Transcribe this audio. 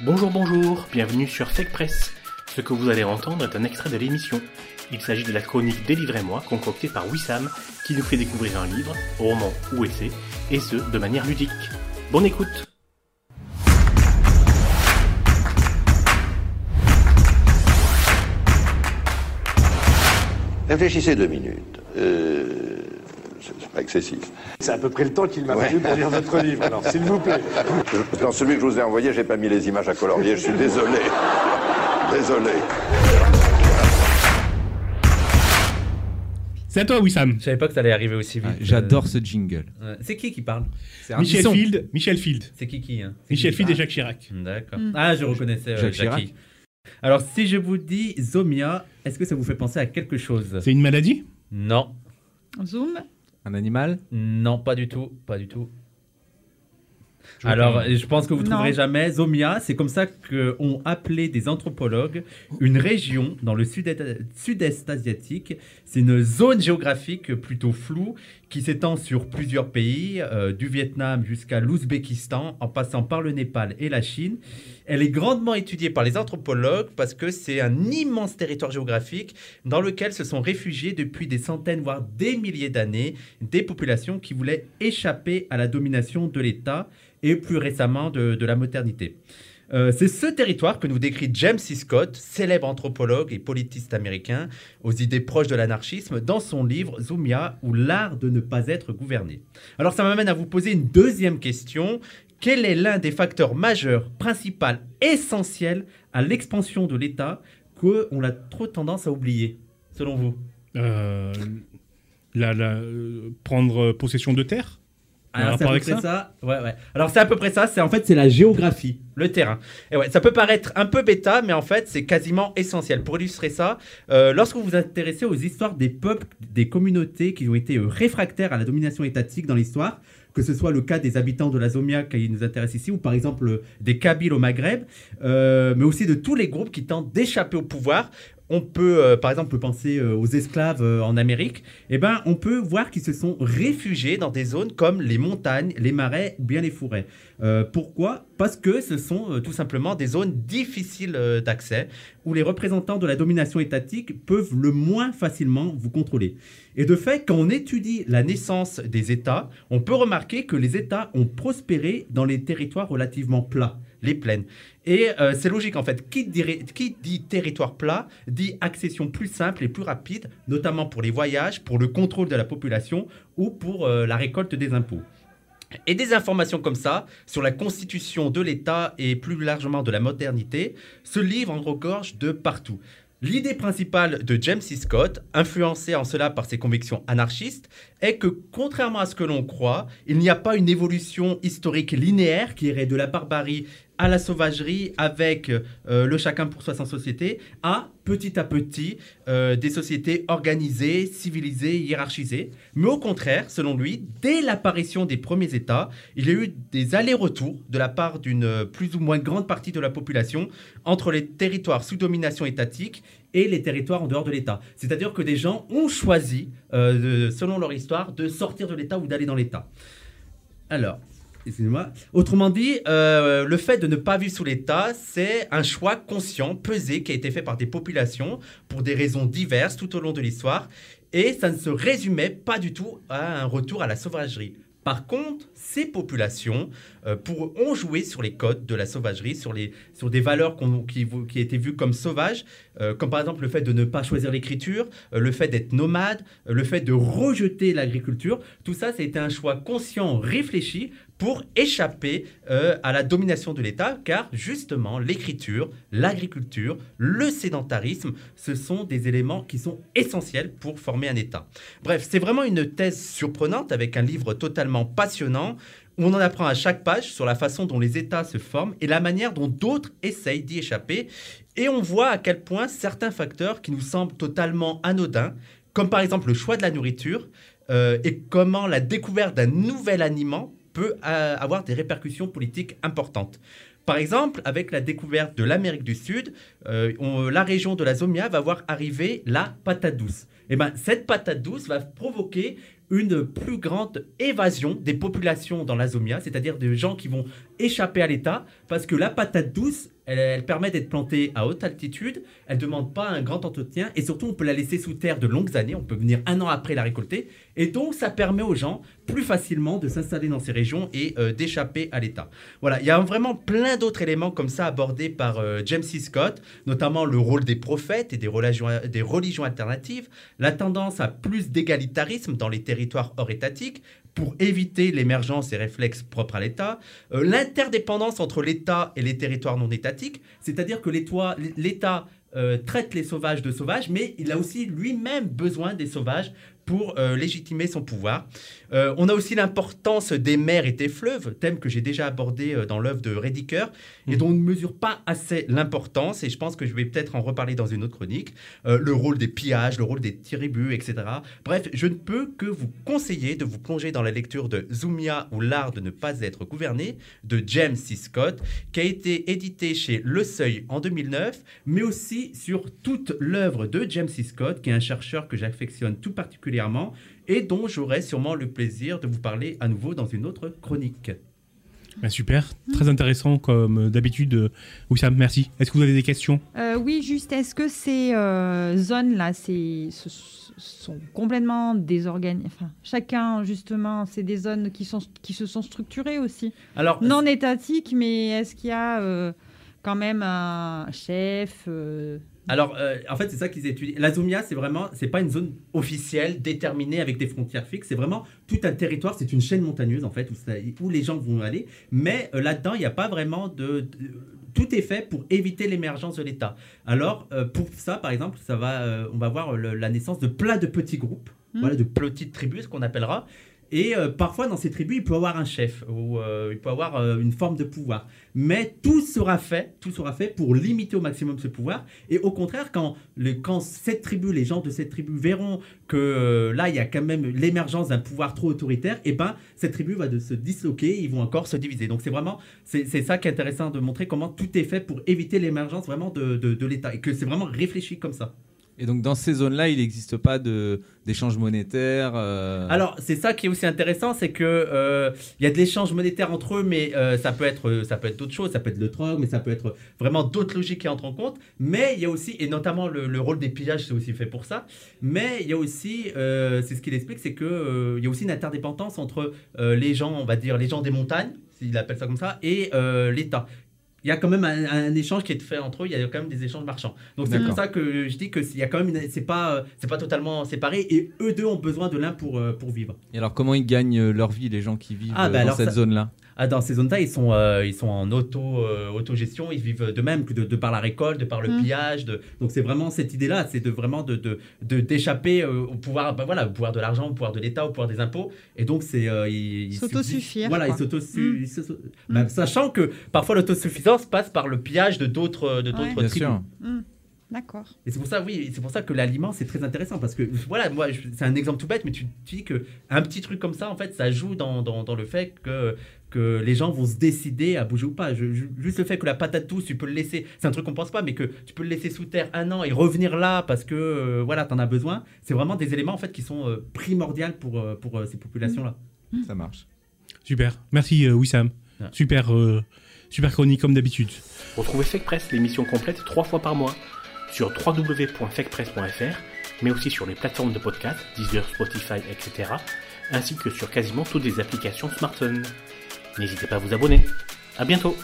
Bonjour, bonjour, bienvenue sur Fake Press. Ce que vous allez entendre est un extrait de l'émission. Il s'agit de la chronique Délivrez-moi concoctée par Wissam qui nous fait découvrir un livre, roman ou essai, et ce, de manière ludique. Bonne écoute Réfléchissez deux minutes. Euh, c'est pas excessif. C'est à peu près le temps qu'il m'a fallu pour lire votre livre, alors, s'il vous plaît. Dans celui que je vous ai envoyé, j'ai pas mis les images à colorier, je suis désolé. Désolé. C'est à toi, Wissam. Je savais pas que ça allait arriver aussi vite. Ah, J'adore ce jingle. C'est qui qui parle? Michel. Field, Michel Field. C'est qui qui hein? Michel qui Field et Jacques Chirac. D'accord. Mm. Ah, je reconnaissais euh, Jacques Jackie. Chirac. Alors, si je vous dis Zomia, est-ce que ça vous fait penser à quelque chose? C'est une maladie? Non. Zoom. Un animal? Non, pas du tout. Pas du tout. Je Alors, je pense que vous Non. trouverez jamais. Zomia, c'est comme ça qu'ont appelé des anthropologues une région dans le sud-est sud-est asiatique. C'est une zone géographique plutôt floue qui s'étend sur plusieurs pays, euh, du Vietnam jusqu'à l'Ouzbékistan, en passant par le Népal et la Chine. Elle est grandement étudiée par les anthropologues parce que c'est un immense territoire géographique dans lequel se sont réfugiés depuis des centaines, voire des milliers d'années, des populations qui voulaient échapper à la domination de l'État et plus récemment de la modernité. Euh, c'est ce territoire que nous décrit James C. Scott, célèbre anthropologue et politiste américain, aux idées proches de l'anarchisme, dans son livre Zumia ou l'art de ne pas être gouverné. Alors ça m'amène à vous poser une deuxième question. Quel est l'un des facteurs majeurs, principaux, essentiels à l'expansion de l'État qu'on a trop tendance à oublier, selon vous? Euh, euh, Prendre possession de terre Un Alors, c'est à peu près ça ça, Ouais, ouais. Alors, c'est à peu près ça. C'est en fait, c'est la géographie, le terrain. Et ouais, ça peut paraître un peu bêta, mais en fait, c'est quasiment essentiel. Pour illustrer ça, euh, lorsque vous vous intéressez aux histoires des peuples, des communautés qui ont été euh, réfractaires à la domination étatique dans l'histoire, que ce soit le cas des habitants de la Zomia qui nous intéresse ici, ou par exemple euh, des Kabyles au Maghreb, euh, mais aussi de tous les groupes qui tentent d'échapper au pouvoir. On peut, euh, par exemple, penser euh, aux esclaves euh, en Amérique. Eh ben, on peut voir qu'ils se sont réfugiés dans des zones comme les montagnes, les marais bien les forêts. Pourquoi? Parce que ce sont tout simplement des zones difficiles d'accès où les représentants de la domination étatique peuvent le moins facilement vous contrôler. Et de fait, quand on étudie la naissance des États, on peut remarquer que les États ont prospéré dans les territoires relativement plats, les plaines. Et euh, c'est logique en fait. Qui dit, qui dit territoire plat dit accession plus simple et plus rapide, notamment pour les voyages, pour le contrôle de la population ou pour euh, la récolte des impôts. Et des informations comme ça sur la constitution de l'État et plus largement de la modernité se livrent en regorge de partout. L'idée principale de James C. Scott, influencée en cela par ses convictions anarchistes, est que contrairement à ce que l'on croit, il n'y a pas une évolution historique linéaire qui irait de la barbarie à la sauvagerie avec euh, le chacun pour soi sans société à petit à petit euh, des sociétés organisées, civilisées, hiérarchisées. Mais au contraire, selon lui, dès l'apparition des premiers États, il y a eu des allers-retours de la part d'une euh, plus ou moins grande partie de la population entre les territoires sous domination étatique et les territoires en dehors de l'État. C'est-à-dire que des gens ont choisi, selon leur histoire, de sortir de l'État ou d'aller dans l'État. Alors, Autrement dit, euh, le fait de ne pas vivre sous l'État, c'est un choix conscient, pesé, qui a été fait par des populations pour des raisons diverses tout au long de l'histoire. Et ça ne se résumait pas du tout à un retour à la sauvagerie. Par contre, ces populations euh, pour, ont joué sur les codes de la sauvagerie, sur, des valeurs qui, étaient vues comme sauvages, euh, comme par exemple le fait de ne pas choisir l'écriture, le fait d'être nomade, le fait de rejeter l'agriculture. Tout ça, été un choix conscient, réfléchi pour échapper euh, à la domination de l'État, car justement, l'écriture, l'agriculture, le sédentarisme, ce sont des éléments qui sont essentiels pour former un État. Bref, c'est vraiment une thèse surprenante avec un livre totalement passionnant où on en apprend à chaque page sur la façon dont les États se forment et la manière dont d'autres essayent d'y échapper. Et on voit à quel point certains facteurs qui nous semblent totalement anodins, comme par exemple le choix de la nourriture, euh, et comment la découverte d'un nouvel aliment peut euh, avoir des répercussions politiques importantes. Par exemple, avec la découverte de l'Amérique du Sud, euh, la région de la Zomia va voir arriver la patate douce. Et ben, cette patate douce va provoquer une plus grande évasion des populations dans la Zomia, c'est-à-dire des gens qui vont échapper à l'État, parce que la patate douce, elle, permet d'être plantée à haute altitude, elle ne demande pas un grand entretien, et surtout on peut la laisser sous terre de longues années, on peut venir un an après la récolter, et donc ça permet aux gens plus facilement de s'installer dans ces régions et euh, d'échapper à l'État. Voilà, il y a vraiment plein d'autres éléments comme ça abordés par euh, James C. Scott, notamment le rôle des prophètes et des religions, des religions alternatives, la tendance à plus d'égalitarisme dans les territoires hors étatiques pour éviter l'émergence des réflexes propres à l'État, euh, l'interdépendance entre l'État et les territoires non étatiques, c'est-à-dire que l'État l'État, euh, traite les sauvages de sauvages, mais il a aussi lui-même besoin des sauvages pour euh, légitimer son pouvoir. Euh, on a aussi l'importance des mers et des fleuves, thème que j'ai déjà abordé euh, dans l'œuvre de Rediker, et dont on ne mesure pas assez l'importance, et je pense que je vais peut-être en reparler dans une autre chronique, le rôle des pillages, le rôle des tribus, etc. Bref, je ne peux que vous conseiller de vous plonger dans la lecture de Zumia ou l'art de ne pas être gouverné de James C. Scott, qui a été édité chez Le Seuil en 2009, mais aussi sur toute l'œuvre de James C. Scott, qui est un chercheur que j'affectionne tout particulièrement et dont j'aurai sûrement le plaisir de vous parler à nouveau dans une autre chronique. Ben, super, très intéressant comme euh, d'habitude. Euh, Wissam, merci. Est-ce que vous avez des questions? Euh, oui, juste, est-ce que ces euh, zones-là, sont complètement désorganisées Enfin, chacun, justement, c'est des zones qui, sont, qui se sont structurées aussi? Alors, Non étatiques, mais est-ce qu'il y a euh, quand même un chef euh, Alors, euh, en fait, c'est ça qu'ils étudient. La Zomia, c'est vraiment, c'est pas une zone officielle déterminée avec des frontières fixes. C'est vraiment tout un territoire. C'est une chaîne montagneuse en fait où, ça- où les gens vont aller. Mais euh, là-dedans, il n'y a pas vraiment de, de- tout est fait pour éviter l'émergence de l'État. Alors, euh, pour ça, par exemple, ça va, euh, on va voir le- la naissance de plein de petits groupes, Mhm. voilà, de petites tribus, ce qu'on appellera. Et euh, parfois, dans ces tribus, il peut avoir un chef ou euh, il peut avoir euh, une forme de pouvoir. Mais tout sera fait, tout sera fait pour limiter au maximum ce pouvoir. Et au contraire, quand, le, quand cette tribu, les gens de cette tribu verront que là, il y a quand même l'émergence d'un pouvoir trop autoritaire, et ben cette tribu va se disloquer, ils vont encore se diviser. Donc c'est vraiment, c'est ça qui est intéressant de montrer comment tout est fait pour éviter l'émergence vraiment de, de l'État et que c'est vraiment réfléchi comme ça. Et donc dans ces zones-là, il n'existe pas d'échange monétaire. euh, Alors, c'est ça qui est aussi intéressant, c'est que euh, il y a de l'échange monétaire entre eux, mais euh, ça peut être, ça peut être d'autres choses, ça peut être le troc, mais ça peut être vraiment d'autres logiques qui entrent en compte. Mais il y a aussi, et notamment le, le rôle des pillages, c'est aussi fait pour ça. Mais il y a aussi, euh, c'est ce qu'il explique, c'est que il y a aussi une interdépendance entre les gens, on va dire les gens des montagnes, s'il appelle ça comme ça, et l'État. Il y a quand même un, un échange qui est fait entre eux. Il y a quand même des échanges marchands. Donc c'est pour ça que je dis que s'il y a quand même, c'est pas, euh, c'est pas totalement séparé. Et eux deux ont besoin de l'un pour euh, pour vivre. Et alors comment ils gagnent euh, leur vie, les gens qui vivent Ah, bah dans cette ça- zone-là? Ah, dans ces zones-là, ils sont, euh, ils sont en auto, euh, autogestion, ils vivent de même, que de, de par la récolte, de par le Mm. pillage. De... Donc c'est vraiment cette idée-là, c'est de vraiment de, de, de- d'échapper euh, au pouvoir, bah, voilà, au pouvoir de l'argent, au pouvoir de l'État, au pouvoir des impôts. Et donc c'est euh, ils, subsistent. Voilà, quoi. ils s'autosu- Mm. ils se- bah, sachant que parfois l'autosuffisance passe par le pillage de d'autres, de d'autres Ouais. Bien tribus. sûr. hmm, D'accord. Et c'est pour ça, oui, c'est pour ça que l'aliment c'est très intéressant parce que voilà, moi c'est un exemple tout bête, mais tu, tu dis que un petit truc comme ça, en fait, ça joue dans, dans, dans le fait que que les gens vont se décider à bouger ou pas. Je- je- juste le fait que la patate douce, tu peux le laisser, c'est un truc qu'on pense pas, mais que tu peux le laisser sous terre un an et revenir là parce que euh, voilà, t'en as besoin. C'est vraiment des éléments en fait qui sont euh, primordiaux pour euh, pour euh, ces populations là. Ça marche. Super. Merci euh, Wissam. Ouais. Super, euh, super chronique comme d'habitude. Retrouvez Fake Press, l'émission complète, trois fois par mois, sur www.fakepress.fr, mais aussi sur les plateformes de podcast, Deezer, Spotify, etc., ainsi que sur quasiment toutes les applications smartphone. N'hésitez pas à vous abonner. À bientôt!